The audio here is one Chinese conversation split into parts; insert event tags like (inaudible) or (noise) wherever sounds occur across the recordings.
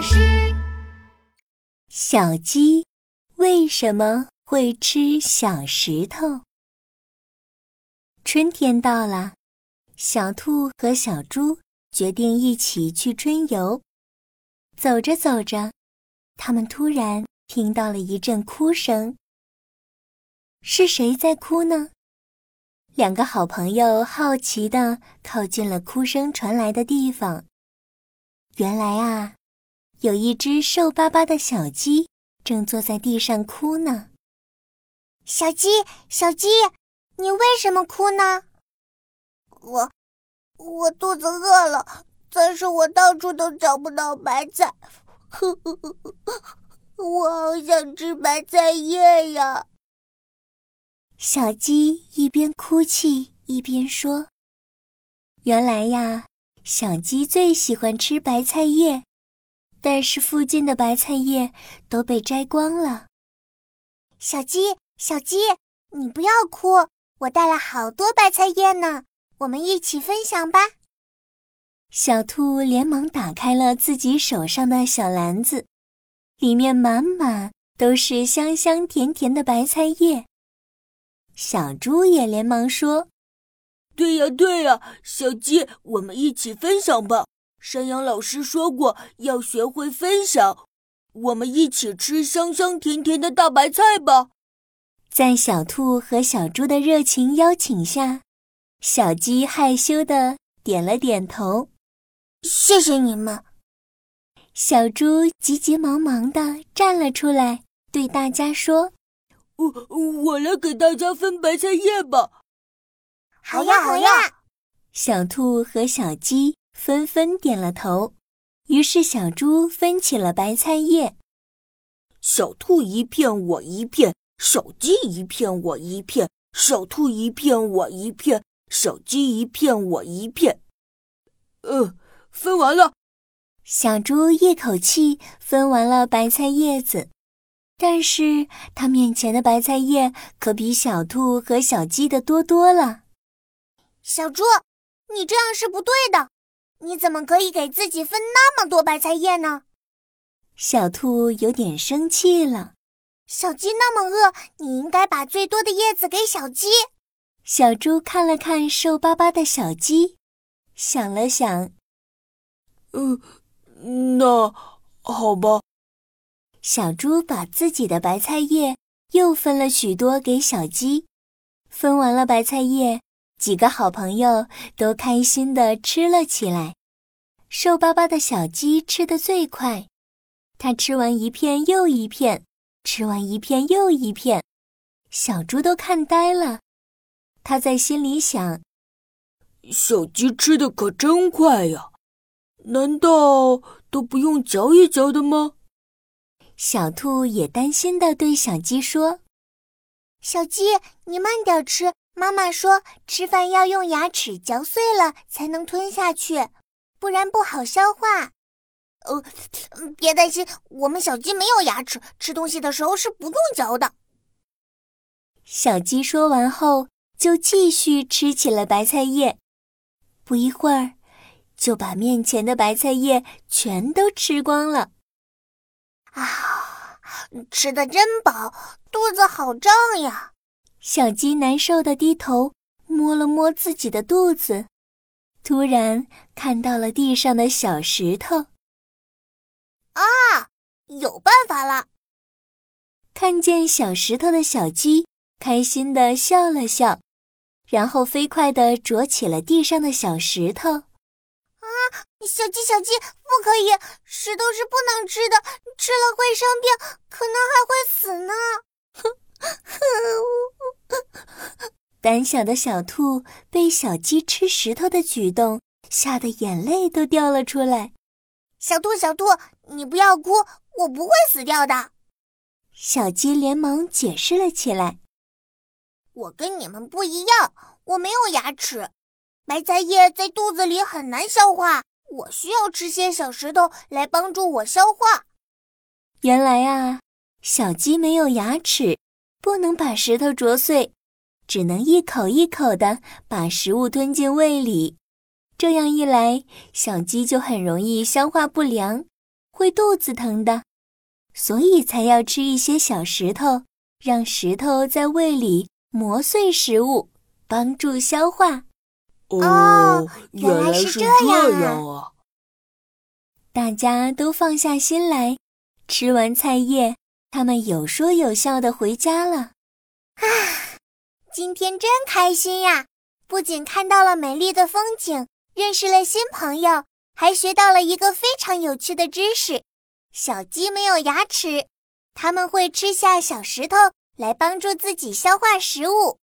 老师，小鸡为什么会吃小石头？春天到了，小兔和小猪决定一起去春游。走着走着，他们突然听到了一阵哭声。是谁在哭呢？两个好朋友好奇地靠近了哭声传来的地方。原来啊，有一只瘦巴巴的小鸡正坐在地上哭呢。小鸡，小鸡，你为什么哭呢？我，我肚子饿了，但是我到处都找不到白菜，(laughs) 我好想吃白菜叶呀。小鸡一边哭泣一边说：“原来呀，小鸡最喜欢吃白菜叶，但是附近的白菜叶都被摘光了。”小鸡，小鸡，你不要哭，我带了好多白菜叶呢，我们一起分享吧。小兔连忙打开了自己手上的小篮子，里面满满都是香香甜甜的白菜叶。小猪也连忙说：“对呀，对呀，小鸡，我们一起分享吧。山羊老师说过要学会分享，我们一起吃香香甜甜的大白菜吧。”在小兔和小猪的热情邀请下，小鸡害羞的点了点头：“谢谢你们。”小猪急急忙忙的站了出来，对大家说。我我来给大家分白菜叶吧。好呀好呀！小兔和小鸡纷纷点了头。于是小猪分起了白菜叶。小兔一片，我一片；小鸡一片，我一片；小兔一片，我一片；小鸡一片，我一片。呃，分完了。小猪一口气分完了白菜叶子。但是他面前的白菜叶可比小兔和小鸡的多多了。小猪，你这样是不对的，你怎么可以给自己分那么多白菜叶呢？小兔有点生气了。小鸡那么饿，你应该把最多的叶子给小鸡。小猪看了看瘦巴巴的小鸡，想了想，嗯，那好吧。小猪把自己的白菜叶又分了许多给小鸡，分完了白菜叶，几个好朋友都开心地吃了起来。瘦巴巴的小鸡吃得最快，它吃完一片又一片，吃完一片又一片，小猪都看呆了。他在心里想：小鸡吃的可真快呀，难道都不用嚼一嚼的吗？小兔也担心的对小鸡说：“小鸡，你慢点吃。妈妈说，吃饭要用牙齿嚼碎了才能吞下去，不然不好消化。”呃，别担心，我们小鸡没有牙齿，吃东西的时候是不用嚼的。小鸡说完后，就继续吃起了白菜叶。不一会儿，就把面前的白菜叶全都吃光了。啊，吃的真饱，肚子好胀呀！小鸡难受的低头摸了摸自己的肚子，突然看到了地上的小石头。啊，有办法了！看见小石头的小鸡开心的笑了笑，然后飞快的啄起了地上的小石头。啊小鸡，小鸡，不可以！石头是不能吃的，吃了会生病，可能还会死呢。哼 (laughs) (laughs) 胆小的小兔被小鸡吃石头的举动吓得眼泪都掉了出来。小兔，小兔，你不要哭，我不会死掉的。小鸡连忙解释了起来：“我跟你们不一样，我没有牙齿。”白菜叶在肚子里很难消化，我需要吃些小石头来帮助我消化。原来啊，小鸡没有牙齿，不能把石头啄碎，只能一口一口的把食物吞进胃里。这样一来，小鸡就很容易消化不良，会肚子疼的，所以才要吃一些小石头，让石头在胃里磨碎食物，帮助消化。哦，原来是这样啊！大家都放下心来，吃完菜叶，他们有说有笑的回家了。啊，今天真开心呀！不仅看到了美丽的风景，认识了新朋友，还学到了一个非常有趣的知识：小鸡没有牙齿，它们会吃下小石头来帮助自己消化食物。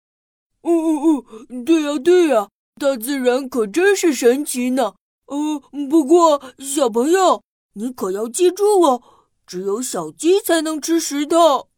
哦哦哦，对呀对呀。大自然可真是神奇呢。呃，不过小朋友，你可要记住哦，只有小鸡才能吃石头。